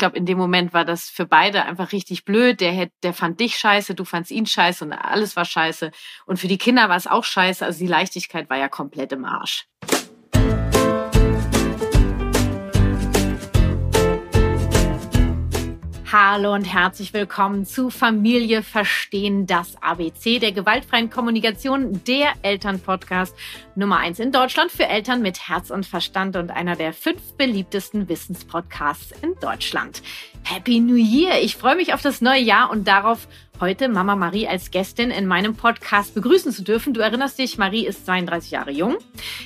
glaube, in dem Moment war das für beide einfach richtig blöd. Der, hätt, der fand dich scheiße, du fandst ihn scheiße und alles war scheiße. Und für die Kinder war es auch scheiße. Also die Leichtigkeit war ja komplett im Arsch. Hallo und herzlich willkommen zu Familie Verstehen das ABC, der gewaltfreien Kommunikation, der Elternpodcast Nummer eins in Deutschland für Eltern mit Herz und Verstand und einer der fünf beliebtesten Wissenspodcasts in Deutschland. Happy New Year! Ich freue mich auf das neue Jahr und darauf, heute Mama Marie als Gästin in meinem Podcast begrüßen zu dürfen. Du erinnerst dich, Marie ist 32 Jahre jung.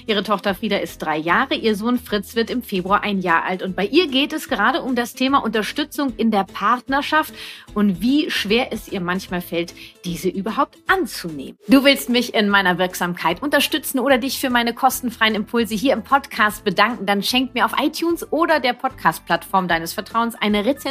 Ihre Tochter Frieda ist drei Jahre. Ihr Sohn Fritz wird im Februar ein Jahr alt. Und bei ihr geht es gerade um das Thema Unterstützung in der Partnerschaft und wie schwer es ihr manchmal fällt, diese überhaupt anzunehmen. Du willst mich in meiner Wirksamkeit unterstützen oder dich für meine kostenfreien Impulse hier im Podcast bedanken, dann schenk mir auf iTunes oder der Podcast-Plattform deines Vertrauens eine Rezension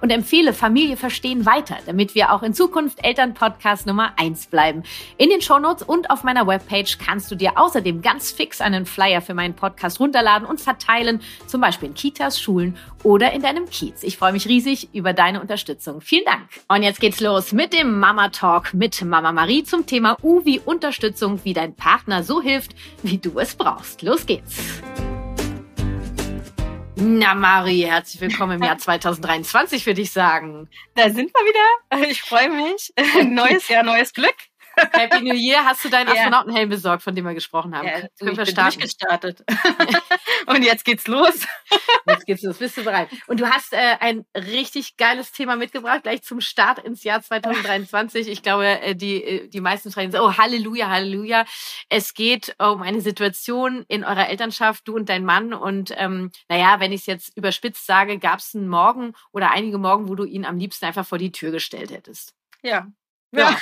und empfehle Familie verstehen weiter, damit wir auch in Zukunft Elternpodcast Nummer 1 bleiben. In den Shownotes und auf meiner Webpage kannst du dir außerdem ganz fix einen Flyer für meinen Podcast runterladen und verteilen, zum Beispiel in Kitas, Schulen oder in deinem Kiez. Ich freue mich riesig über deine Unterstützung. Vielen Dank. Und jetzt geht's los mit dem Mama Talk mit Mama Marie zum Thema U wie Unterstützung, wie dein Partner so hilft, wie du es brauchst. Los geht's. Na, Mari, herzlich willkommen im Jahr 2023, würde ich sagen. Da sind wir wieder. Ich freue mich. Neues Jahr, neues Glück. Happy New Year. Hast du deinen Astronautenhelm besorgt, von dem wir gesprochen haben? Ja, du, ich wir bin durchgestartet. Und jetzt geht's los. Jetzt geht's los. Bist du bereit? Und du hast äh, ein richtig geiles Thema mitgebracht, gleich zum Start ins Jahr 2023. Ich glaube, äh, die, äh, die meisten fragen so, oh, Halleluja, Halleluja. Es geht um eine Situation in eurer Elternschaft, du und dein Mann. Und ähm, naja, wenn ich es jetzt überspitzt sage, gab es einen Morgen oder einige Morgen, wo du ihn am liebsten einfach vor die Tür gestellt hättest. Ja, ja.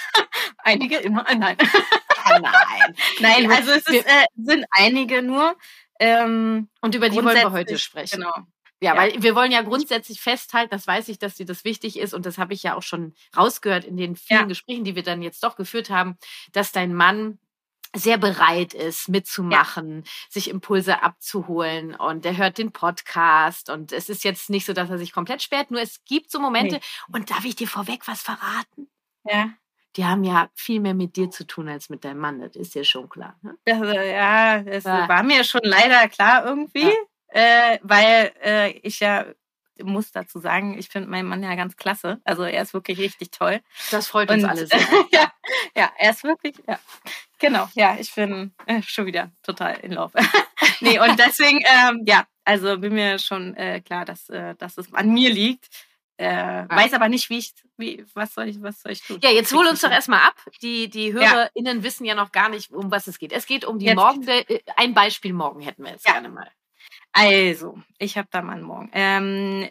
Einige immer, äh, nein. nein. Nein, also es ist, äh, sind einige nur. Ähm, und über die wollen wir heute sprechen. Genau. Ja, ja, weil wir wollen ja grundsätzlich festhalten, das weiß ich, dass dir das wichtig ist und das habe ich ja auch schon rausgehört in den vielen ja. Gesprächen, die wir dann jetzt doch geführt haben, dass dein Mann sehr bereit ist, mitzumachen, ja. sich Impulse abzuholen und er hört den Podcast und es ist jetzt nicht so, dass er sich komplett sperrt, nur es gibt so Momente nee. und darf ich dir vorweg was verraten? Ja die haben ja viel mehr mit dir zu tun als mit deinem Mann, das ist ja schon klar. Ne? Also, ja, das ja. war mir schon leider klar irgendwie, ja. äh, weil äh, ich ja muss dazu sagen, ich finde meinen Mann ja ganz klasse. Also er ist wirklich richtig toll. Das freut uns Und, alle sehr. ja, ja, er ist wirklich, ja. Genau, ja, ich bin äh, schon wieder total in Love. nee, und deswegen, ähm, ja, also bin mir schon äh, klar, dass, äh, dass es an mir liegt. Äh. Weiß aber nicht, wie ich, wie, was soll ich, was soll ich tun? Ja, jetzt hol uns doch erstmal ab. Die, die HörerInnen ja. wissen ja noch gar nicht, um was es geht. Es geht um die jetzt. Morgen, äh, ein Beispiel morgen hätten wir jetzt ja. gerne mal. Also, ich habe da mal einen Morgen. Ähm,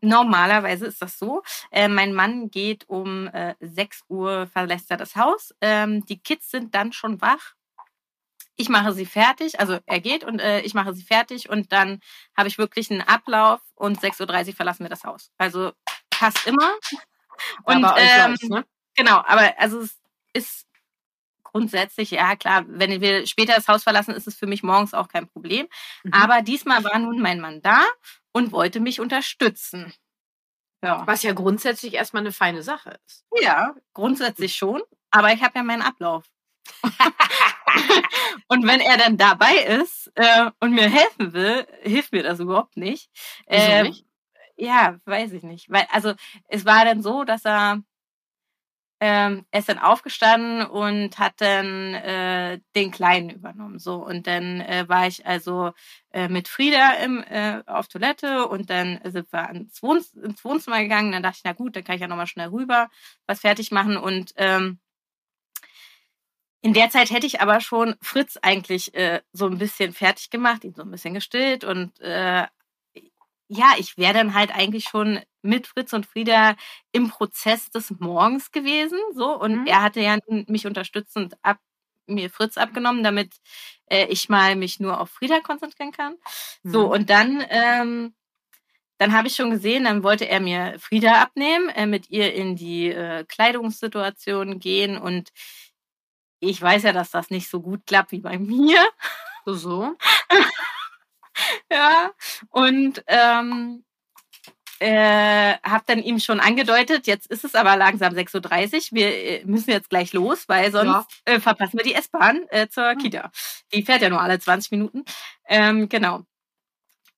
Normalerweise ist das so. Äh, mein Mann geht um äh, 6 Uhr, verlässt er das Haus. Ähm, die Kids sind dann schon wach ich mache sie fertig, also er geht und äh, ich mache sie fertig und dann habe ich wirklich einen Ablauf und 6.30 Uhr verlassen wir das Haus. Also passt immer. Und aber ähm, gleich, ne? genau, aber also es ist grundsätzlich, ja klar, wenn wir später das Haus verlassen, ist es für mich morgens auch kein Problem. Mhm. Aber diesmal war nun mein Mann da und wollte mich unterstützen. Ja. Was ja grundsätzlich erstmal eine feine Sache ist. Ja, grundsätzlich schon. Aber ich habe ja meinen Ablauf. und wenn er dann dabei ist äh, und mir helfen will, hilft mir das überhaupt nicht. Äh, nicht? Ja, weiß ich nicht. Weil, also es war dann so, dass er ähm, er ist dann aufgestanden und hat dann äh, den Kleinen übernommen. So und dann äh, war ich also äh, mit Frieda im, äh, auf Toilette und dann sind wir ins, Wohn ins Wohnzimmer gegangen. Dann dachte ich, na gut, dann kann ich ja nochmal schnell rüber was fertig machen und ähm, in der Zeit hätte ich aber schon Fritz eigentlich äh, so ein bisschen fertig gemacht, ihn so ein bisschen gestillt und äh, ja, ich wäre dann halt eigentlich schon mit Fritz und Frieda im Prozess des Morgens gewesen, so und mhm. er hatte ja mich unterstützend ab mir Fritz abgenommen, damit äh, ich mal mich nur auf Frieda konzentrieren kann. Mhm. So und dann ähm, dann habe ich schon gesehen, dann wollte er mir Frieda abnehmen, äh, mit ihr in die äh, Kleidungssituation gehen und ich weiß ja, dass das nicht so gut klappt wie bei mir. So, so. ja, und ähm, äh, habe dann ihm schon angedeutet, jetzt ist es aber langsam 6.30 Uhr, wir äh, müssen jetzt gleich los, weil sonst ja. äh, verpassen wir die S-Bahn äh, zur hm. Kita. Die fährt ja nur alle 20 Minuten. Ähm, genau.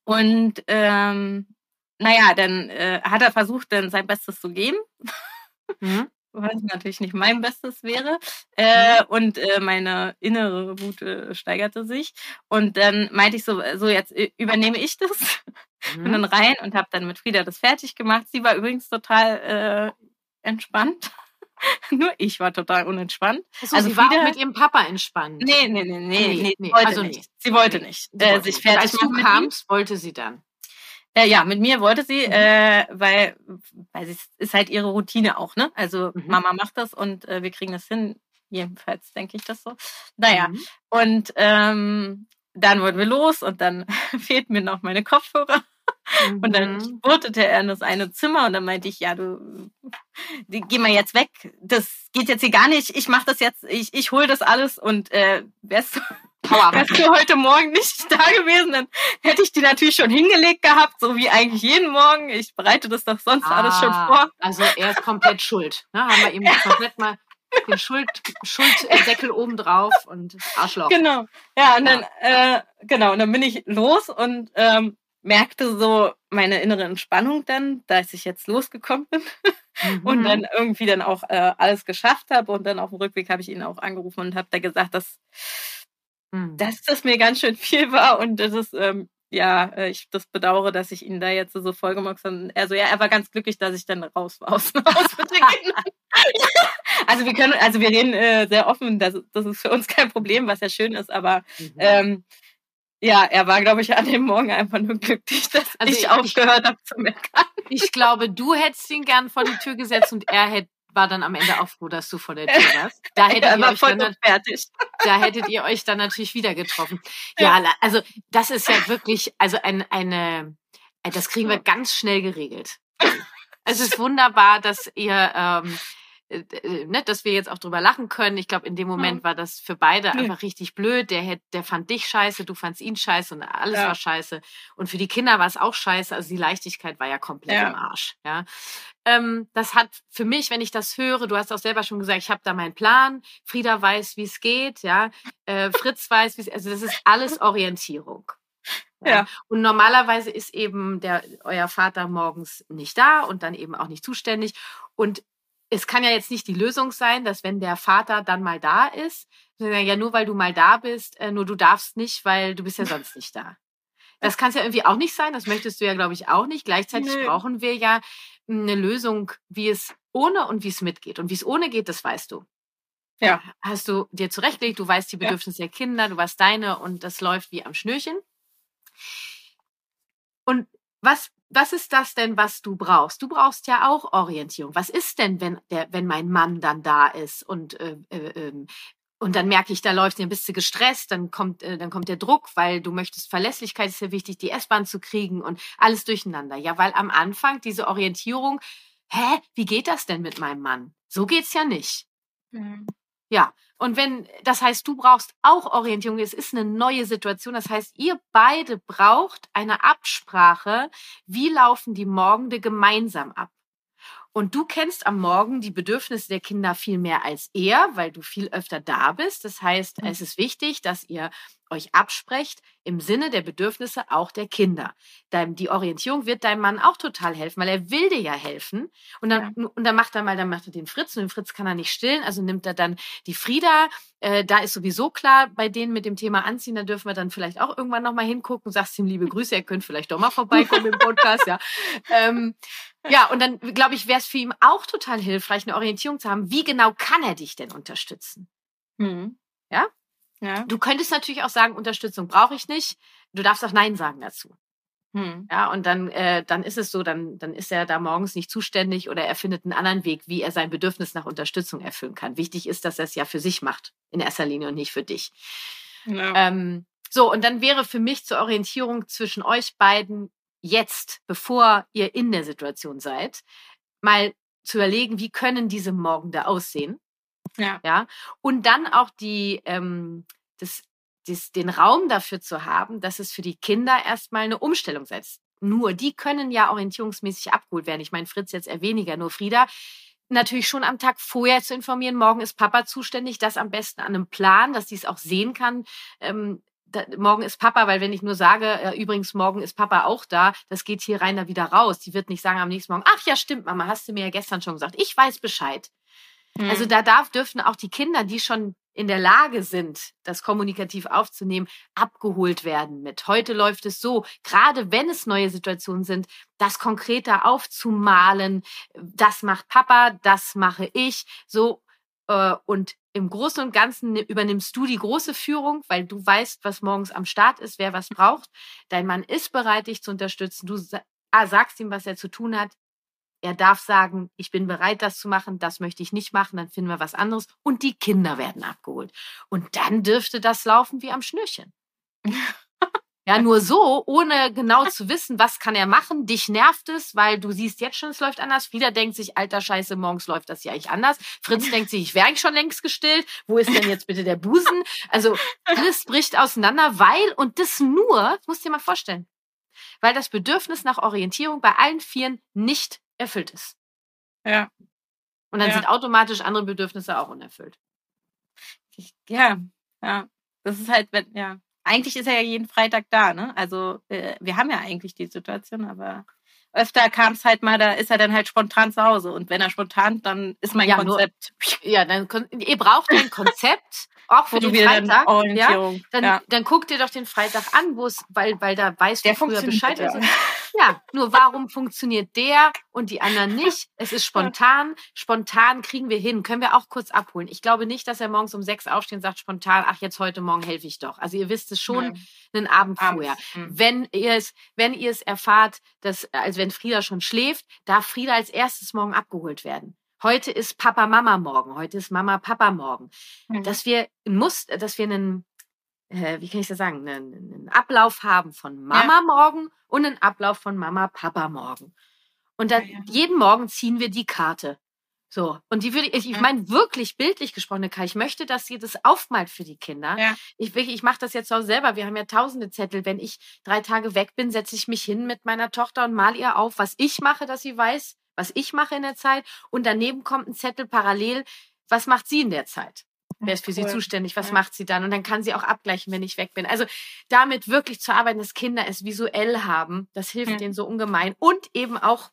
Und ähm, naja, dann äh, hat er versucht, dann sein Bestes zu geben. Mhm. Was natürlich nicht mein Bestes wäre. Äh, mhm. und äh, meine innere Wut äh, steigerte sich. Und dann meinte ich so, so jetzt äh, übernehme ich das. Mhm. Bin dann rein und habe dann mit Frieda das fertig gemacht. Sie war übrigens total äh, entspannt. Nur ich war total unentspannt. Achso, also sie Frieda, war auch mit ihrem Papa entspannt. Nee, nee, nee, nee, nee, nee wollte also nicht. Sie wollte nicht. Sie äh, sich fertig Als du kamst, wollte sie dann. Äh, ja, mit mir wollte sie, mhm. äh, weil, weil es ist halt ihre Routine auch, ne? Also mhm. Mama macht das und äh, wir kriegen das hin. Jedenfalls denke ich das so. Naja, mhm. und ähm, dann wurden wir los und dann fehlten mir noch meine Kopfhörer. Mhm. Und dann mhm. spurtete er in das eine Zimmer und dann meinte ich, ja, du, die, geh mal jetzt weg. Das geht jetzt hier gar nicht. Ich mach das jetzt, ich, ich hol das alles und äh, wärst du, wärst du heute Morgen nicht da gewesen, dann hätte ich die natürlich schon hingelegt gehabt, so wie eigentlich jeden Morgen. Ich bereite das doch sonst ah, alles schon vor. Also er ist komplett schuld. Ne? Haben wir ihm ja. komplett mal den Schuld, Schulddeckel oben drauf und Arschloch. Genau. Ja, und dann, äh, genau, und dann bin ich los und ähm, merkte so meine innere Entspannung dann, dass ich jetzt losgekommen bin mhm. und dann irgendwie dann auch äh, alles geschafft habe und dann auf dem Rückweg habe ich ihn auch angerufen und habe da gesagt, dass, mhm. dass das mir ganz schön viel war und das ist ähm, ja, äh, ich das bedauere, dass ich ihn da jetzt so vollgemockt habe. Also ja, er war ganz glücklich, dass ich dann raus war aus dem Haus mit den Kindern. also wir können, also wir reden äh, sehr offen, das, das ist für uns kein Problem, was ja schön ist, aber mhm. ähm, ja, er war, glaube ich, an dem Morgen einfach nur glücklich, dass also ich, ich aufgehört habe zu meckern. Ich glaube, du hättest ihn gern vor die Tür gesetzt und er hätte war dann am Ende auch froh, dass du vor der Tür warst. Da hättet, ihr, euch dann, fertig. da hättet ihr euch dann natürlich wieder getroffen. Ja, also das ist ja wirklich, also ein, eine, das kriegen wir ganz schnell geregelt. Es ist wunderbar, dass ihr ähm, äh, äh, ne, dass wir jetzt auch drüber lachen können. Ich glaube, in dem Moment ja. war das für beide nee. einfach richtig blöd. Der, hätt, der fand dich scheiße, du fandst ihn scheiße und alles ja. war scheiße. Und für die Kinder war es auch scheiße. Also die Leichtigkeit war ja komplett ja. im Arsch. Ja. Ähm, das hat für mich, wenn ich das höre, du hast auch selber schon gesagt, ich habe da meinen Plan. Frieda weiß, wie es geht. Ja. Äh, Fritz weiß, wie es, also das ist alles Orientierung. Ja. ja. Und normalerweise ist eben der, euer Vater morgens nicht da und dann eben auch nicht zuständig. Und es kann ja jetzt nicht die Lösung sein, dass wenn der Vater dann mal da ist, ja nur weil du mal da bist, äh, nur du darfst nicht, weil du bist ja sonst nicht da. Das kann es ja irgendwie auch nicht sein. Das möchtest du ja, glaube ich, auch nicht. Gleichzeitig nee. brauchen wir ja eine Lösung, wie es ohne und wie es mitgeht. Und wie es ohne geht, das weißt du. Ja. Hast du dir zurechtgelegt, du weißt die Bedürfnisse ja. der Kinder, du weißt deine und das läuft wie am Schnürchen. Und was was ist das denn, was du brauchst? Du brauchst ja auch Orientierung. Was ist denn, wenn der, wenn mein Mann dann da ist und äh, äh, ähm, und dann merke ich, da läuft, bist du gestresst, dann kommt, äh, dann kommt der Druck, weil du möchtest Verlässlichkeit ist ja wichtig, die S-Bahn zu kriegen und alles durcheinander. Ja, weil am Anfang diese Orientierung, hä, wie geht das denn mit meinem Mann? So geht's ja nicht. Mhm. Ja, und wenn, das heißt, du brauchst auch Orientierung, es ist eine neue Situation, das heißt, ihr beide braucht eine Absprache, wie laufen die Morgende gemeinsam ab. Und du kennst am Morgen die Bedürfnisse der Kinder viel mehr als er, weil du viel öfter da bist. Das heißt, mhm. es ist wichtig, dass ihr euch absprecht im Sinne der Bedürfnisse auch der Kinder. Die Orientierung wird deinem Mann auch total helfen, weil er will dir ja helfen. Und dann, ja. und dann macht er mal, dann macht er den Fritz und den Fritz kann er nicht stillen, also nimmt er dann die Frieda. Äh, da ist sowieso klar, bei denen mit dem Thema Anziehen, da dürfen wir dann vielleicht auch irgendwann nochmal hingucken. Sagst ihm liebe Grüße, er könnte vielleicht doch mal vorbeikommen im Podcast, ja. Ähm, ja, und dann glaube ich, wäre es für ihn auch total hilfreich, eine Orientierung zu haben. Wie genau kann er dich denn unterstützen? Mhm. Ja? Ja. Du könntest natürlich auch sagen, Unterstützung brauche ich nicht. Du darfst auch Nein sagen dazu. Hm. Ja, und dann, äh, dann ist es so, dann, dann ist er da morgens nicht zuständig oder er findet einen anderen Weg, wie er sein Bedürfnis nach Unterstützung erfüllen kann. Wichtig ist, dass er es ja für sich macht, in erster Linie und nicht für dich. Ja. Ähm, so, und dann wäre für mich zur Orientierung zwischen euch beiden jetzt, bevor ihr in der Situation seid, mal zu überlegen, wie können diese Morgen da aussehen? Ja. ja? Und dann auch die, ähm, das, das, den Raum dafür zu haben, dass es für die Kinder erstmal eine Umstellung setzt. nur, die können ja orientierungsmäßig abgeholt werden. Ich meine, Fritz jetzt eher weniger, nur Frieda natürlich schon am Tag vorher zu informieren, morgen ist Papa zuständig, das am besten an einem Plan, dass sie es auch sehen kann. Ähm, da, morgen ist Papa, weil wenn ich nur sage, äh, übrigens, morgen ist Papa auch da, das geht hier rein da wieder raus. Die wird nicht sagen am nächsten Morgen, ach ja, stimmt, Mama, hast du mir ja gestern schon gesagt. Ich weiß Bescheid. Mhm. Also da darf, dürfen auch die Kinder, die schon in der Lage sind, das kommunikativ aufzunehmen, abgeholt werden mit. Heute läuft es so, gerade wenn es neue Situationen sind, das konkreter aufzumalen. Das macht Papa, das mache ich. So, äh, und im Großen und Ganzen übernimmst du die große Führung, weil du weißt, was morgens am Start ist, wer was braucht. Dein Mann ist bereit, dich zu unterstützen. Du sagst ihm, was er zu tun hat. Er darf sagen, ich bin bereit, das zu machen, das möchte ich nicht machen, dann finden wir was anderes. Und die Kinder werden abgeholt. Und dann dürfte das laufen wie am Schnürchen. Ja, nur so, ohne genau zu wissen, was kann er machen. Dich nervt es, weil du siehst jetzt schon, es läuft anders. Frieda denkt sich, alter Scheiße, morgens läuft das ja eigentlich anders. Fritz denkt sich, ich wäre eigentlich schon längst gestillt. Wo ist denn jetzt bitte der Busen? Also alles bricht auseinander, weil, und das nur, das musst du dir mal vorstellen, weil das Bedürfnis nach Orientierung bei allen Vieren nicht erfüllt ist. Ja. Und dann Ja. sind automatisch andere Bedürfnisse auch unerfüllt. Ja, ja. Das ist halt, wenn, ja. Eigentlich ist er ja jeden Freitag da, ne? Also äh, wir haben ja eigentlich die Situation, aber öfter kam es halt mal, da ist er dann halt spontan zu Hause. Und wenn er spontan, dann ist mein Ja, nur- Konzept. Ja, dann ihr braucht ein Konzept, auch für wo den wir dann Freitag. Ja, dann, ja. dann guck dir doch den Freitag an, wo es, weil, weil da weißt Der du früher Bescheid. ja. Also, ja, nur warum funktioniert der und die anderen nicht? Es ist spontan. Spontan kriegen wir hin. Können wir auch kurz abholen. Ich glaube nicht, dass er morgens um sechs aufsteht und sagt spontan, ach, jetzt heute Morgen helfe ich doch. Also ihr wisst es schon Nein. einen Abend Abends. vorher. Mhm. Wenn ihr es, wenn ihr es erfahrt, dass, also wenn Frieda schon schläft, darf Frieda als erstes morgen abgeholt werden. Heute ist Papa Mama morgen, heute ist Mama Papa morgen. Mhm. Dass wir Muster, dass wir einen, äh, wie kann ich das sagen, einen, einen Ablauf haben von Mama morgen und einen Ablauf von Mama Papa morgen. Und dann Ja, ja. jeden Morgen ziehen wir die Karte. So. Und die würde ich, ich Ja. meine wirklich bildlich gesprochen, Kai, ich möchte, dass ihr das aufmalt für die Kinder. Ja. Ich, ich mache das jetzt auch selber. Wir haben ja tausende Zettel. Wenn ich drei Tage weg bin, setze ich mich hin mit meiner Tochter und mal ihr auf, was ich mache, dass sie weiß, was ich mache in der Zeit. Und daneben kommt ein Zettel parallel. Was macht sie in der Zeit? Wer ist für sie Cool. zuständig? Was Ja. macht sie dann? Und dann kann sie auch abgleichen, wenn ich weg bin. Also damit wirklich zu arbeiten, dass Kinder es visuell haben, das hilft Ja. denen so ungemein. Und eben auch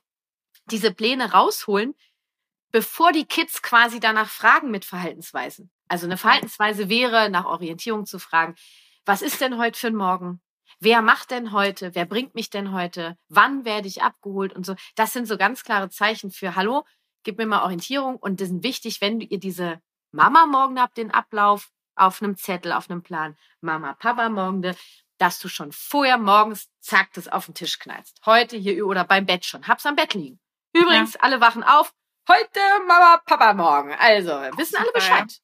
diese Pläne rausholen, bevor die Kids quasi danach fragen mit Verhaltensweisen. Also eine Verhaltensweise wäre, nach Orientierung zu fragen, was ist denn heute für ein Morgen? Wer macht denn heute? Wer bringt mich denn heute? Wann werde ich abgeholt? Und so. Das sind so ganz klare Zeichen für, hallo, gib mir mal Orientierung. Und das sind wichtig, wenn ihr diese Mama morgen habt, den Ablauf auf einem Zettel, auf einem Plan. Mama, Papa morgen, dass du schon vorher morgens zack das auf den Tisch knallst. Heute hier oder beim Bett schon. Hab's am Bett liegen. Übrigens, alle wachen auf. Heute Mama, Papa morgen. Also, wissen alle Super, ja. Bescheid.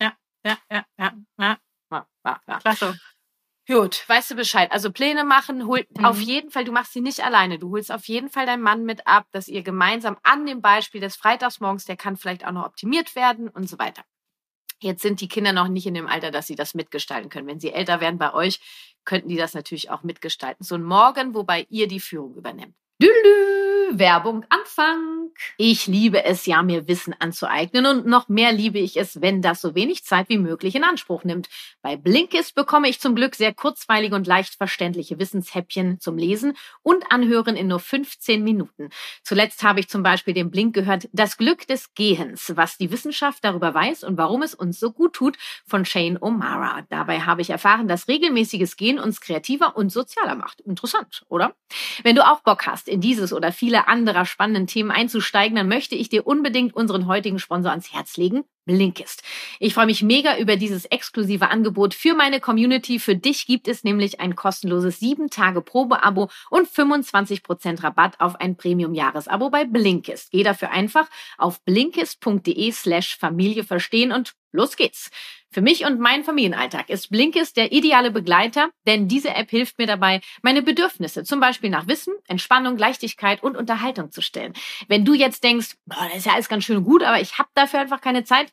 Ja, ja, ja, ja. Ja, ja, ja. Klasse. Gut, weißt du Bescheid. Also Pläne machen, hol Mhm. auf jeden Fall, du machst sie nicht alleine. Du holst auf jeden Fall deinen Mann mit ab, dass ihr gemeinsam an dem Beispiel des Freitagsmorgens, der kann vielleicht auch noch optimiert werden und so weiter. Jetzt sind die Kinder noch nicht in dem Alter, dass sie das mitgestalten können. Wenn sie älter werden bei euch, könnten die das natürlich auch mitgestalten. So ein Morgen, wobei ihr die Führung übernimmt. Lülü, Werbung Anfang. Ich liebe es ja, mir Wissen anzueignen und noch mehr liebe ich es, wenn das so wenig Zeit wie möglich in Anspruch nimmt. Bei Blinkist bekomme ich zum Glück sehr kurzweilige und leicht verständliche Wissenshäppchen zum Lesen und Anhören in nur 15 Minuten. Zuletzt habe ich zum Beispiel den Blink gehört, Das Glück des Gehens, was die Wissenschaft darüber weiß und warum es uns so gut tut, von Shane O'Mara. Dabei habe ich erfahren, dass regelmäßiges Gehen uns kreativer und sozialer macht. Interessant, oder? Wenn du auch Bock hast, in dieses oder viele anderer spannenden Themen einzusteigen, dann möchte ich dir unbedingt unseren heutigen Sponsor ans Herz legen, Blinkist. Ich freue mich mega über dieses exklusive Angebot für meine Community. Für dich gibt es nämlich ein kostenloses 7 Tage Probeabo und 25% Rabatt auf ein Premium-Jahresabo bei Blinkist. Geh dafür einfach auf blinkist.de slash Familie verstehen und los geht's. Für mich und meinen Familienalltag ist Blinkist der ideale Begleiter, denn diese App hilft mir dabei, meine Bedürfnisse zum Beispiel nach Wissen, Entspannung, Leichtigkeit und Unterhaltung zu stellen. Wenn du jetzt denkst, boah, das ist ja alles ganz schön gut, aber ich habe dafür einfach keine Zeit,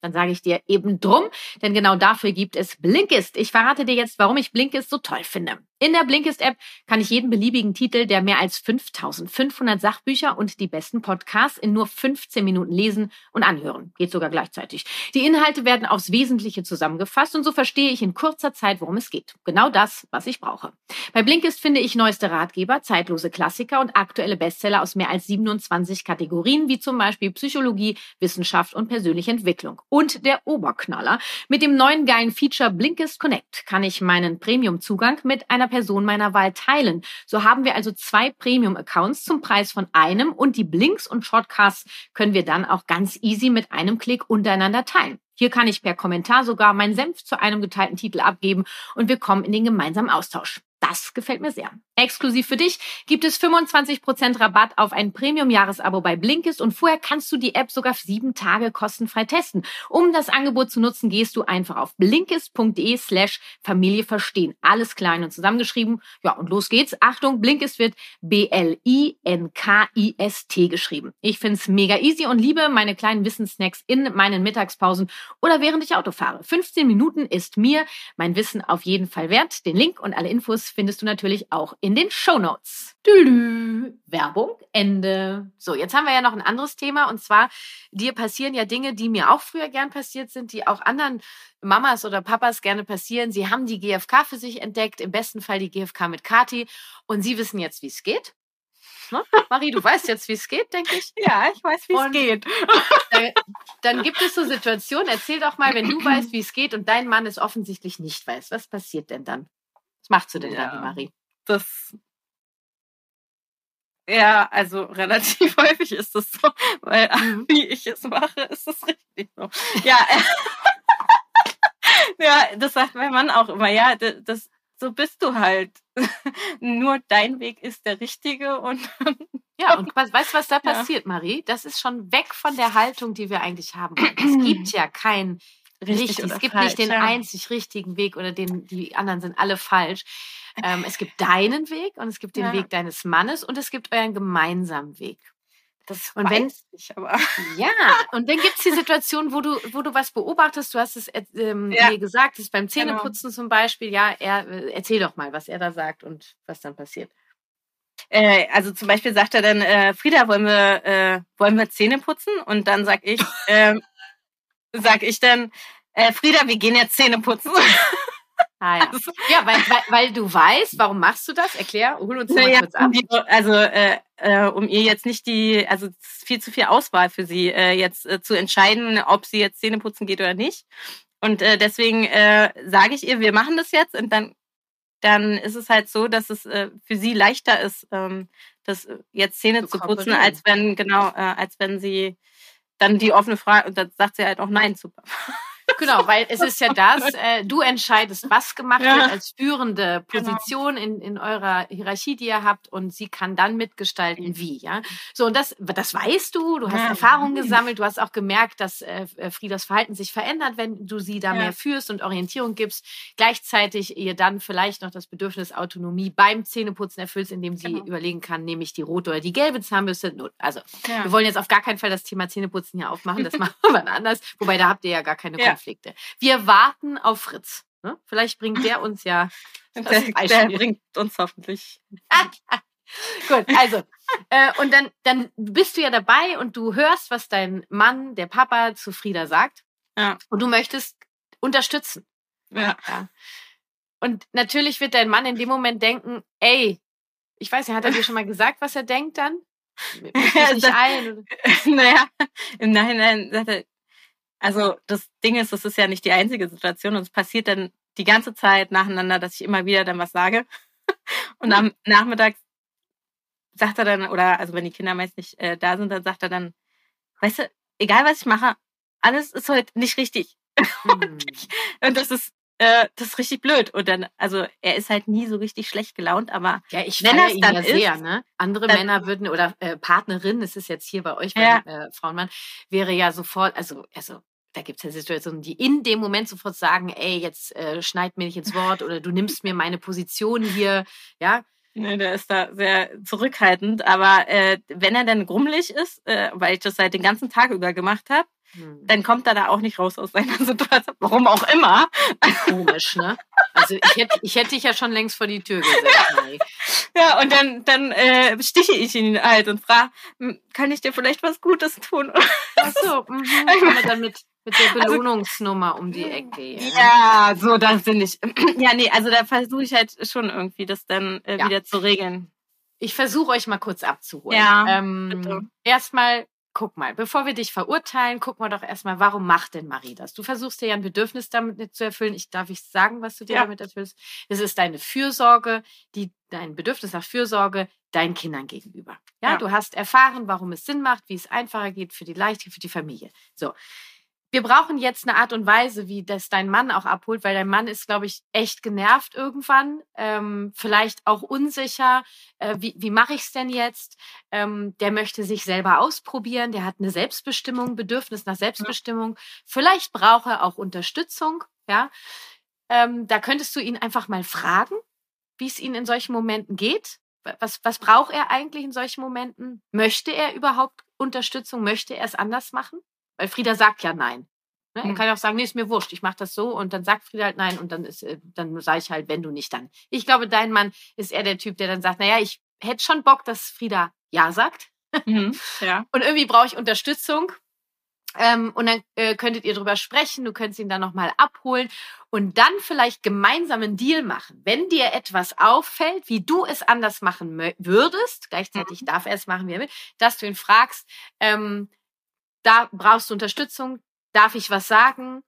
Dann sage ich dir eben drum, denn genau dafür gibt es Blinkist. Ich verrate dir jetzt, warum ich Blinkist so toll finde. In der Blinkist-App kann ich jeden beliebigen Titel der mehr als 5500 Sachbücher und die besten Podcasts in nur 15 Minuten lesen und anhören. Geht sogar gleichzeitig. Die Inhalte werden aufs Wesentliche zusammengefasst und so verstehe ich in kurzer Zeit, worum es geht. Genau das, was ich brauche. Bei Blinkist finde ich neueste Ratgeber, zeitlose Klassiker und aktuelle Bestseller aus mehr als 27 Kategorien, wie zum Beispiel Psychologie, Wissenschaft und persönliche Entwicklung. Und der Oberknaller. Mit dem neuen geilen Feature Blinkist Connect kann ich meinen Premium-Zugang mit einer Person meiner Wahl teilen. So haben wir also zwei Premium-Accounts zum Preis von einem und die Blinks und Shortcasts können wir dann auch ganz easy mit einem Klick untereinander teilen. Hier kann ich per Kommentar sogar meinen Senf zu einem geteilten Titel abgeben und wir kommen in den gemeinsamen Austausch. Das gefällt mir sehr. Exklusiv für dich gibt es 25% Rabatt auf ein Premium-Jahresabo bei Blinkist und vorher kannst du die App sogar sieben Tage kostenfrei testen. Um das Angebot zu nutzen, gehst du einfach auf blinkist.de slash Familie verstehen. Alles klein und zusammengeschrieben. Ja, und los geht's. Achtung, Blinkist wird B-L-I-N-K-I-S-T geschrieben. Ich find's mega easy und liebe meine kleinen Wissenssnacks in meinen Mittagspausen oder während ich Auto fahre. 15 Minuten ist mir mein Wissen auf jeden Fall wert. Den Link und alle Infos findest du natürlich auch in den Show Notes. Werbung, Ende. So, jetzt haben wir ja noch ein anderes Thema und zwar, dir passieren ja Dinge, die mir auch früher gern passiert sind, die auch anderen Mamas oder Papas gerne passieren. Sie haben die GfK für sich entdeckt, im besten Fall die GfK mit Kati und sie wissen jetzt, wie es geht. Ne? Marie, du weißt jetzt, wie es geht, denke ich. Ja, ich weiß, wie es geht. Dann gibt es so Situationen, erzähl doch mal, wenn du weißt, wie es geht und dein Mann es offensichtlich nicht weiß. Was passiert denn dann? Was machst du denn ja, dann, Marie? Das. Ja, also relativ häufig ist es so, weil mhm. wie ich es mache, ist es richtig so. Ja, ja, das sagt mein Mann auch immer. Ja, das, so bist du halt. Nur dein Weg ist der richtige und ja, und was, weißt du, was da passiert, ja. Marie? Das ist schon weg von der Haltung, die wir eigentlich haben. Es gibt ja kein richtig. richtig. Es gibt falsch, nicht den ja. einzig richtigen Weg oder den, die anderen sind alle falsch. Ähm, es gibt deinen Weg und es gibt den ja. Weg deines Mannes und es gibt euren gemeinsamen Weg. Das und wenn ich aber. Ja, und dann gibt es die Situation, wo du, wo du was beobachtest. Du hast es äh, ähm, ja. mir gesagt, das ist beim genau. Zähneputzen genau. zum Beispiel. Ja, er, äh, erzähl doch mal, was er da sagt und was dann passiert. Äh, also zum Beispiel sagt er dann, äh, Frieda, wollen wir, äh, wollen wir Zähne putzen? Und dann sag ich, ähm, sag ich dann, äh, Frieda, wir gehen jetzt Zähne putzen. Ah, ja, also, ja weil, weil, weil du weißt, warum machst du das? Erklär, hol uns mal ja, kurz ab. Also, äh, äh, um ihr jetzt nicht die, also viel zu viel Auswahl für sie, äh, jetzt äh, zu entscheiden, ob sie jetzt Zähne putzen geht oder nicht. Und äh, deswegen äh, sage ich ihr, wir machen das jetzt und dann, dann ist es halt so, dass es äh, für sie leichter ist, ähm, das äh, jetzt Zähne zu, zu putzen, als wenn, genau, äh, als wenn sie dann die offene Frage, und dann sagt sie halt auch Nein zu Papa. Genau, weil es ist ja das, äh, du entscheidest, was gemacht ja. wird als führende genau. Position genau. in, in eurer Hierarchie, die ihr habt und sie kann dann mitgestalten, wie, ja. So, und das, das weißt du, du hast ja. Erfahrungen gesammelt, du hast auch gemerkt, dass äh, äh, Friedas Verhalten sich verändert, wenn du sie da ja. mehr führst und Orientierung gibst. Gleichzeitig ihr dann vielleicht noch das Bedürfnis Autonomie beim Zähneputzen erfüllst, indem sie genau. überlegen kann, nehme ich die rote oder die gelbe Zahnbürste. Also, wir wollen jetzt auf gar keinen Fall das Thema Zähneputzen hier aufmachen, das machen wir wann anders. Wobei, da habt ihr ja gar keine Konflikte. Konflikte. Wir warten auf Fritz. Ne? Vielleicht bringt der uns ja. der, der bringt uns hoffentlich. Gut, also, äh, und dann, dann bist du ja dabei und du hörst, was dein Mann, der Papa, zu Frieda sagt. Ja. Und du möchtest unterstützen. Ja. ja. Und natürlich wird dein Mann in dem Moment denken, ey, ich weiß nicht, hat er dir schon mal gesagt, was er denkt dann? Nicht ein, naja, im Nachhinein sagt er, also das Ding ist, das ist ja nicht die einzige Situation und es passiert dann die ganze Zeit nacheinander, dass ich immer wieder dann was sage. Und am Nachmittag sagt er dann, oder also wenn die Kinder meist nicht äh, da sind, dann sagt er dann, weißt du, egal was ich mache, alles ist heute nicht richtig. Mhm. und das ist äh, das ist richtig blöd. Und dann, also er ist halt nie so richtig schlecht gelaunt, aber ja, ich wenn er ihn dann ja ist, sehr, ne? Andere Männer würden oder äh, Partnerin, das ist jetzt hier bei euch ja. beim äh, Frauenmann, wäre ja sofort, also, also da gibt es ja Situationen, die in dem Moment sofort sagen, ey, jetzt äh, schneid mir nicht ins Wort oder du nimmst mir meine Position hier, ja. Nee, der ist da sehr zurückhaltend, aber äh, wenn er dann grummelig ist, äh, weil ich das seit den ganzen Tag über gemacht habe, hm. dann kommt er da auch nicht raus aus seiner Situation. Warum auch immer. Komisch, ne? Also ich hätte, ich hätte dich ja schon längst vor die Tür gesetzt. Mari. Ja, und dann, dann äh, stiche ich ihn halt und frage, kann ich dir vielleicht was Gutes tun? Ach so, mhm. aber dann mit, mit der also Belohnungsnummer also, um die Ecke. Ja, ja so, das finde ich. Ja, nee, also da versuche ich halt schon irgendwie das dann äh, ja. wieder zu regeln. Ich versuche euch mal kurz abzuholen. Ja, ähm, Erstmal guck mal, bevor wir dich verurteilen, gucken wir doch erstmal, warum macht denn Marie das? Du versuchst dir ja ein Bedürfnis damit zu erfüllen. Ich darf ich sagen, was du dir ja. damit erfüllst? Es ist deine Fürsorge, die dein Bedürfnis nach Fürsorge deinen Kindern gegenüber. Ja, ja, du hast erfahren, warum es Sinn macht, wie es einfacher geht für die Leichte, für die Familie. So wir brauchen jetzt eine Art und Weise, wie das dein Mann auch abholt, weil dein Mann ist, glaube ich, echt genervt irgendwann, ähm, vielleicht auch unsicher. Äh, wie wie mache ich es denn jetzt? Ähm, der möchte sich selber ausprobieren, der hat eine Selbstbestimmung, Bedürfnis nach Selbstbestimmung. Vielleicht braucht er auch Unterstützung. Ja, ähm, da könntest du ihn einfach mal fragen, wie es ihm in solchen Momenten geht. Was, was braucht er eigentlich in solchen Momenten? Möchte er überhaupt Unterstützung? Möchte er es anders machen? Weil Frieda sagt ja nein. Ne? Er hm. kann ja auch sagen, nee, ist mir wurscht, ich mache das so und dann sagt Frieda halt nein und dann ist, äh, dann sage ich halt, wenn du nicht, dann. Ich glaube, dein Mann ist eher der Typ, der dann sagt, naja, ich hätte schon Bock, dass Frieda ja sagt. Mhm, ja. Und irgendwie brauche ich Unterstützung. Ähm, und dann äh, könntet ihr drüber sprechen, du könntest ihn dann nochmal abholen und dann vielleicht gemeinsam einen Deal machen. Wenn dir etwas auffällt, wie du es anders machen würdest, gleichzeitig mhm. darf er es machen, wie er will, dass du ihn fragst, ähm, da brauchst du Unterstützung, darf ich was sagen?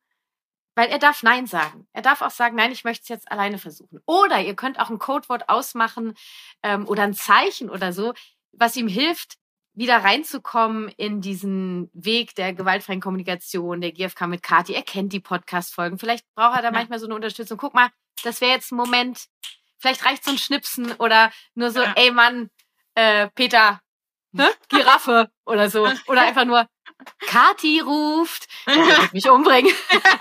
Weil er darf Nein sagen. Er darf auch sagen, nein, ich möchte es jetzt alleine versuchen. Oder ihr könnt auch ein Codewort ausmachen ähm, oder ein Zeichen oder so, was ihm hilft, wieder reinzukommen in diesen Weg der gewaltfreien Kommunikation, der GFK mit Kati. Er kennt die Podcast-Folgen. Vielleicht braucht er da ja. manchmal so eine Unterstützung. Guck mal, das wäre jetzt ein Moment. Vielleicht reicht so ein Schnipsen oder nur so, ja. ey Mann, äh, Peter, ne? Giraffe oder so. Oder einfach nur, Kati ruft, ich mich umbringen.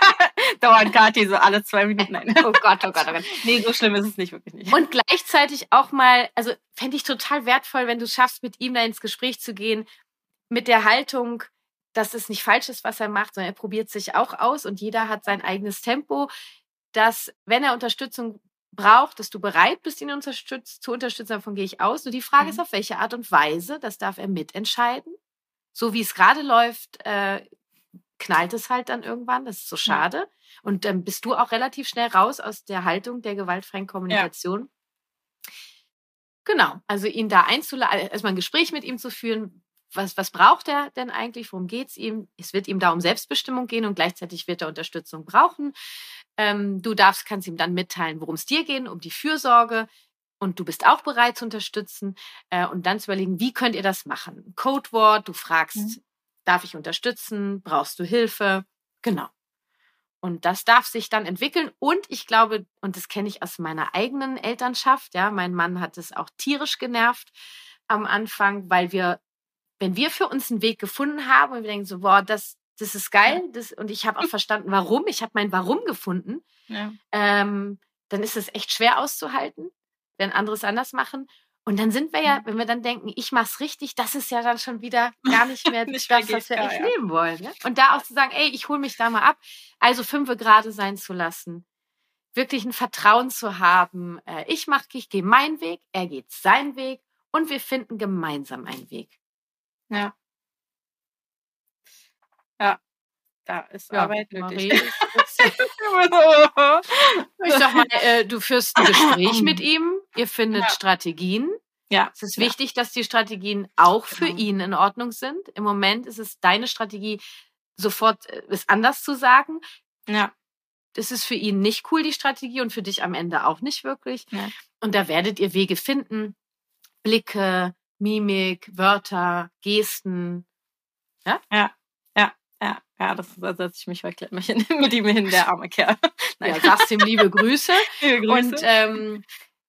Dauert Kati so alle zwei Minuten. Nein. Oh Gott, oh Gott, oh Gott. Nee, so schlimm ist es nicht, wirklich nicht. Und gleichzeitig auch mal, also fände ich total wertvoll, wenn du schaffst, mit ihm da ins Gespräch zu gehen, mit der Haltung, dass es nicht falsch ist, was er macht, sondern er probiert sich auch aus und jeder hat sein eigenes Tempo, dass, wenn er Unterstützung braucht, dass du bereit bist, ihn unterstützt, zu unterstützen, davon gehe ich aus. Nur die Frage mhm. ist, auf welche Art und Weise, das darf er mitentscheiden so wie es gerade läuft, äh, knallt es halt dann irgendwann. Das ist so schade. Ja. Und dann bist du auch relativ schnell raus aus der Haltung der gewaltfreien Kommunikation. Ja. Genau, also ihn da einzuladen, äh, erstmal ein Gespräch mit ihm zu führen. Was, was braucht er denn eigentlich? Worum geht es ihm? Es wird ihm da um Selbstbestimmung gehen und gleichzeitig wird er Unterstützung brauchen. Ähm, du darfst, kannst ihm dann mitteilen, worum es dir geht, um die Fürsorge, und du bist auch bereit zu unterstützen äh, und dann zu überlegen, wie könnt ihr das machen? Codewort, du fragst, mhm. darf ich unterstützen? Brauchst du Hilfe? Genau. Und das darf sich dann entwickeln. Und ich glaube, und das kenne ich aus meiner eigenen Elternschaft, ja, mein Mann hat es auch tierisch genervt am Anfang, weil wir, wenn wir für uns einen Weg gefunden haben und wir denken so, boah, das, das ist geil, das, und ich habe auch verstanden, warum, ich habe mein Warum gefunden, ja. ähm, dann ist es echt schwer auszuhalten wenn andere es anders machen. Und dann sind wir ja, mhm. wenn wir dann denken, ich mach's richtig, das ist ja dann schon wieder gar nicht mehr nicht das, was wir echt ja. leben wollen. Ne? Und da auch zu sagen, ey, ich hole mich da mal ab. Also fünfe gerade sein zu lassen. Wirklich ein Vertrauen zu haben. Äh, ich mach, ich gehe meinen Weg, er geht seinen Weg und wir finden gemeinsam einen Weg. Ja. Ja. Da ist ja, Arbeit nötig. ich sag mal, äh, du führst ein Gespräch mit ihm, ihr findet ja. Strategien. Ja. Es ist ja. wichtig, dass die Strategien auch für genau. ihn in Ordnung sind. Im Moment ist es deine Strategie, sofort äh, es anders zu sagen. Ja. Das ist für ihn nicht cool, die Strategie, und für dich am Ende auch nicht wirklich. Ja. Und da werdet ihr Wege finden. Blicke, Mimik, Wörter, Gesten. Ja? Ja. Ja, ja, das setze ich mich wirklich mit ihm hin, der arme Kerl. Naja, ja, sagst ihm liebe Grüße. liebe Grüße. Und ähm,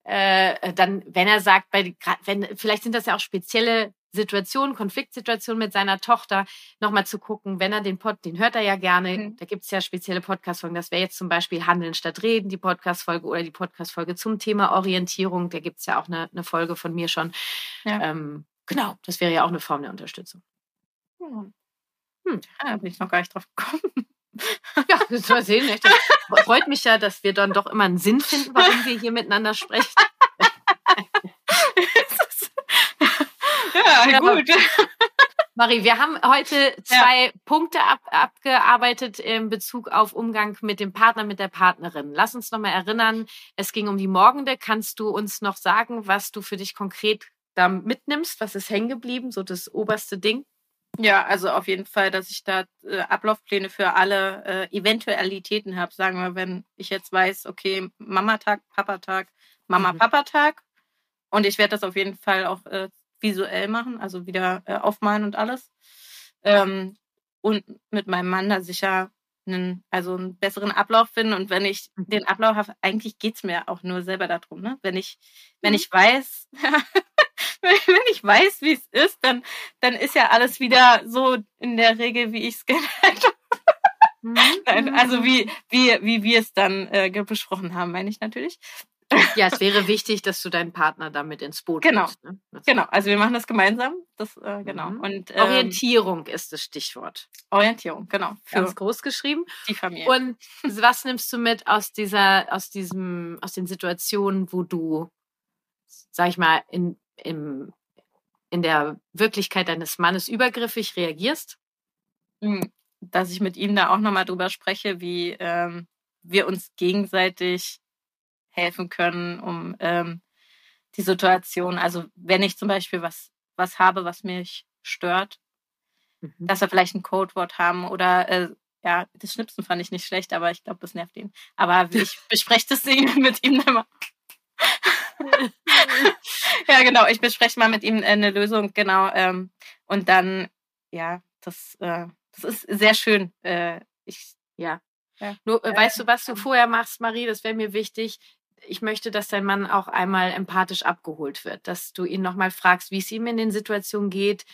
äh, dann, wenn er sagt, bei, wenn, vielleicht sind das ja auch spezielle Situationen, Konfliktsituationen mit seiner Tochter, nochmal zu gucken, wenn er den Pod, den hört er ja gerne, mhm. da gibt es ja spezielle Podcast-Folgen. Das wäre jetzt zum Beispiel Handeln statt Reden, die Podcast-Folge oder die Podcast-Folge zum Thema Orientierung. Da gibt es ja auch eine, eine Folge von mir schon. Ja. Ähm, genau, das wäre ja auch eine Form der Unterstützung. Mhm. Hm. Ja, da bin ich noch gar nicht drauf gekommen. Ja, das mal sehen. Das freut mich ja, dass wir dann doch immer einen Sinn finden, warum wir hier miteinander sprechen. ja, gut. Marie, wir haben heute zwei ja. Punkte ab, abgearbeitet in Bezug auf Umgang mit dem Partner, mit der Partnerin. Lass uns nochmal erinnern, es ging um die Morgende. Kannst du uns noch sagen, was du für dich konkret da mitnimmst? Was ist hängen geblieben? So das oberste Ding? Ja, also auf jeden Fall, dass ich da äh, Ablaufpläne für alle äh, Eventualitäten habe. Sagen wir, wenn ich jetzt weiß, okay, Mama-Tag, Papa-Tag, Mama-Papa-Tag. Und ich werde das auf jeden Fall auch äh, visuell machen, also wieder äh, aufmalen und alles. Ähm, und mit meinem Mann da sicher einen, also einen besseren Ablauf finden. Und wenn ich mhm. den Ablauf habe, eigentlich geht's mir auch nur selber darum. Ne? Wenn ich, wenn mhm. ich weiß, wenn ich weiß, wie es ist, dann, dann ist ja alles wieder so in der Regel, wie ich es gerne hätte. Mhm. also wie, wie, wie wir es dann äh, besprochen haben, meine ich natürlich. Ja, es wäre wichtig, dass du deinen Partner damit ins Boot genau. Nimmst, ne? Genau, also wir machen das gemeinsam. Das, äh, genau. Mhm. Und, ähm, Orientierung ist das Stichwort. Orientierung, genau. Für Ganz groß geschrieben. Die Familie. Und was nimmst du mit aus dieser, aus diesem, aus den Situationen, wo du, sag ich mal, in, im, in der Wirklichkeit deines Mannes übergriffig reagierst? Hm, dass ich mit ihm da auch nochmal drüber spreche, wie ähm, wir uns gegenseitig helfen können, um ähm, die Situation, also wenn ich zum Beispiel was, was habe, was mich stört, mhm. dass wir vielleicht ein Codewort haben oder äh, ja, das Schnipsen fand ich nicht schlecht, aber ich glaube, das nervt ihn. Aber ich bespreche das mit ihm immer. Ja, genau, ich bespreche mal mit ihm äh, eine Lösung, genau. Ähm, und dann, ja, das, äh, das ist sehr schön. Äh, ich, ja. ja. Nur, äh, weißt du, was du vorher machst, Marie? Das wäre mir wichtig ich möchte, dass dein Mann auch einmal empathisch abgeholt wird, dass du ihn nochmal fragst, wie es ihm in den Situationen geht.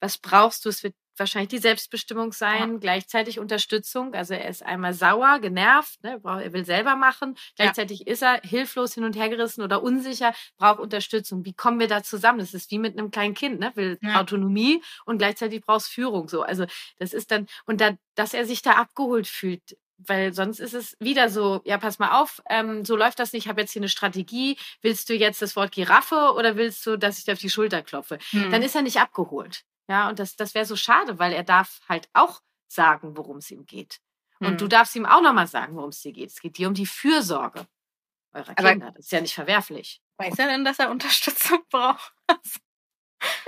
Was brauchst du? Es wird wahrscheinlich die Selbstbestimmung sein, ja. gleichzeitig Unterstützung. Also er ist einmal sauer, genervt, ne, er will selber machen. Gleichzeitig ja. ist er hilflos hin und her gerissen oder unsicher, braucht Unterstützung. Wie kommen wir da zusammen? Das ist wie mit einem kleinen Kind, ne? will ja. Autonomie und gleichzeitig brauchst Führung. So, also das ist dann und da, dass er sich da abgeholt fühlt weil sonst ist es wieder so, ja, pass mal auf, ähm, so läuft das nicht, ich habe jetzt hier eine Strategie, willst du jetzt das Wort Giraffe oder willst du, dass ich dir auf die Schulter klopfe? Hm. Dann ist er nicht abgeholt. Ja, und das, das wäre so schade, weil er darf halt auch sagen, worum es ihm geht. Und hm. du darfst ihm auch nochmal sagen, worum es dir geht. Es geht dir um die Fürsorge eurer Aber Kinder. Das ist ja nicht verwerflich. Weiß er denn, dass er Unterstützung braucht?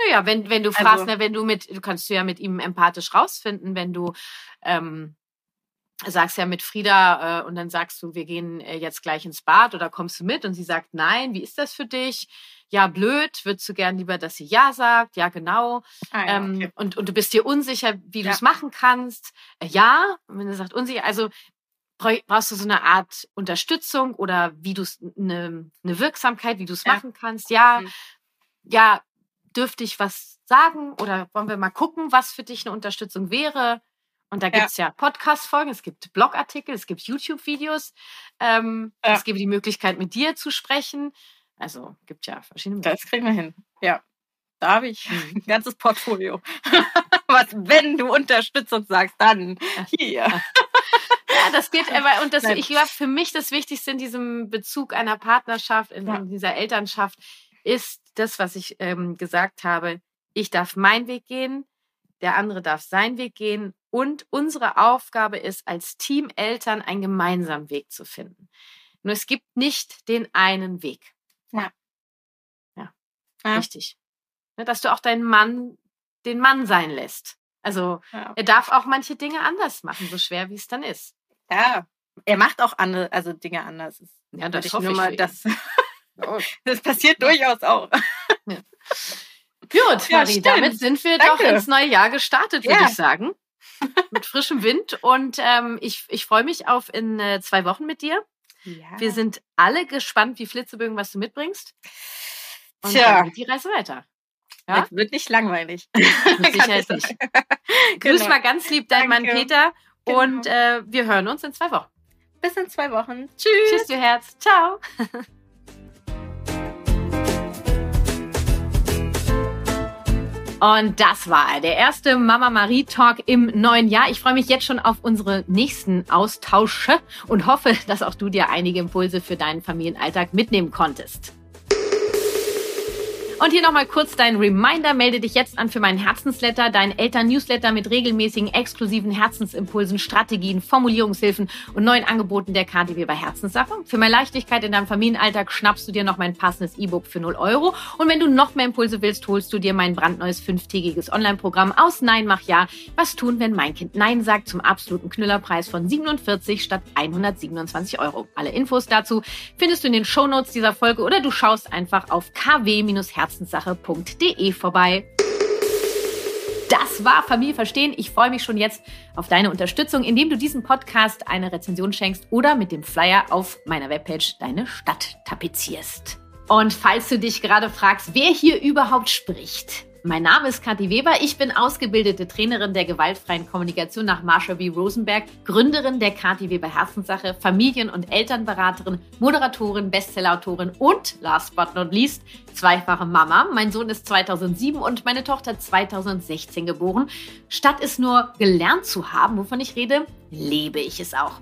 naja, wenn, wenn du fragst, also, ne, wenn du mit, du kannst du ja mit ihm empathisch rausfinden, wenn du ähm, sagst ja mit Frieda äh, und dann sagst du, wir gehen äh, jetzt gleich ins Bad oder kommst du mit? Und sie sagt, nein, wie ist das für dich? Ja, blöd, würdest du gern lieber, dass sie ja sagt? Ja, genau. Ah, ja, ähm, okay. und, und du bist dir unsicher, wie ja. du es machen kannst? Äh, ja, und wenn er sagt unsicher, also brauchst du so eine Art Unterstützung oder wie du es, eine, eine Wirksamkeit, wie du es ja. machen kannst? Ja, mhm. ja, dürfte ich was sagen oder wollen wir mal gucken, was für dich eine Unterstützung wäre? Und da gibt's ja, ja Podcast-Folgen, es gibt Blogartikel, es gibt YouTube-Videos, ähm, es gibt die Möglichkeit, mit dir zu sprechen. Also gibt ja verschiedene Das kriegen wir hin. Ja. Da habe ich mhm. ein ganzes Portfolio. Was, wenn du Unterstützung sagst, dann hier. Ja, das geht aber, und das, ich glaube, für mich das Wichtigste in diesem Bezug einer Partnerschaft, in, ja. dieser Elternschaft, ist das, was ich ähm, gesagt habe. Ich darf meinen Weg gehen, der andere darf seinen Weg gehen und unsere Aufgabe ist, als Team Eltern einen gemeinsamen Weg zu finden. Nur es gibt nicht den einen Weg. Ja. Ja. ja. Richtig. Ne, dass du auch deinen Mann den Mann sein lässt. Also ja. er darf auch manche Dinge anders machen, so schwer wie es dann ist. Ja, er macht auch andere, also Dinge anders. Ja, das ich hoffe nur mal, das, das passiert durchaus auch. Ja. Gut, ja, Marie, damit sind wir Danke. doch ins neue Jahr gestartet, würde ja. ich sagen mit frischem Wind. Und ähm, ich, ich freue mich auf in äh, zwei Wochen mit dir. Ja. Wir sind alle gespannt, wie Flitzebögen, was du mitbringst. Und Tja. dann geht die Reise weiter. Ja? Wird nicht langweilig. Mit Sicherheit nicht. Grüß genau. mal ganz lieb deinen Mann Peter. Genau. Und äh, wir hören uns in zwei Wochen. Bis in zwei Wochen. Tschüss. Tschüss, du Herz. Ciao. Und das war der erste Mama Marie Talk im neuen Jahr. Ich freue mich jetzt schon auf unsere nächsten Austausche und hoffe, dass auch du dir einige Impulse für deinen Familienalltag mitnehmen konntest. Und hier nochmal kurz dein Reminder. Melde dich jetzt an für meinen Herzensletter, dein Eltern-Newsletter mit regelmäßigen, exklusiven Herzensimpulsen, Strategien, Formulierungshilfen und neuen Angeboten der KDW bei Herzenssache. Für mehr Leichtigkeit in deinem Familienalltag schnappst du dir noch mein passendes E-Book für 0 Euro. Und wenn du noch mehr Impulse willst, holst du dir mein brandneues fünftägiges Online-Programm aus Nein, mach ja. Was tun, wenn mein Kind Nein sagt zum absoluten Knüllerpreis von 47 statt 127 Euro. Alle Infos dazu findest du in den Shownotes dieser Folge oder du schaust einfach auf kw-herz herzenssache.de vorbei. Das war Familie verstehen. Ich freue mich schon jetzt auf deine Unterstützung, indem du diesem Podcast eine Rezension schenkst oder mit dem Flyer auf meiner Webpage deine Stadt tapezierst. Und falls du dich gerade fragst, wer hier überhaupt spricht, mein Name ist Kathi Weber. Ich bin ausgebildete Trainerin der gewaltfreien Kommunikation nach Marsha B. Rosenberg, Gründerin der Kathi Weber Herzenssache, Familien- und Elternberaterin, Moderatorin, Bestsellerautorin und last but not least zweifache Mama. Mein Sohn ist 2007 und meine Tochter 2016 geboren. Statt es nur gelernt zu haben, wovon ich rede, lebe ich es auch.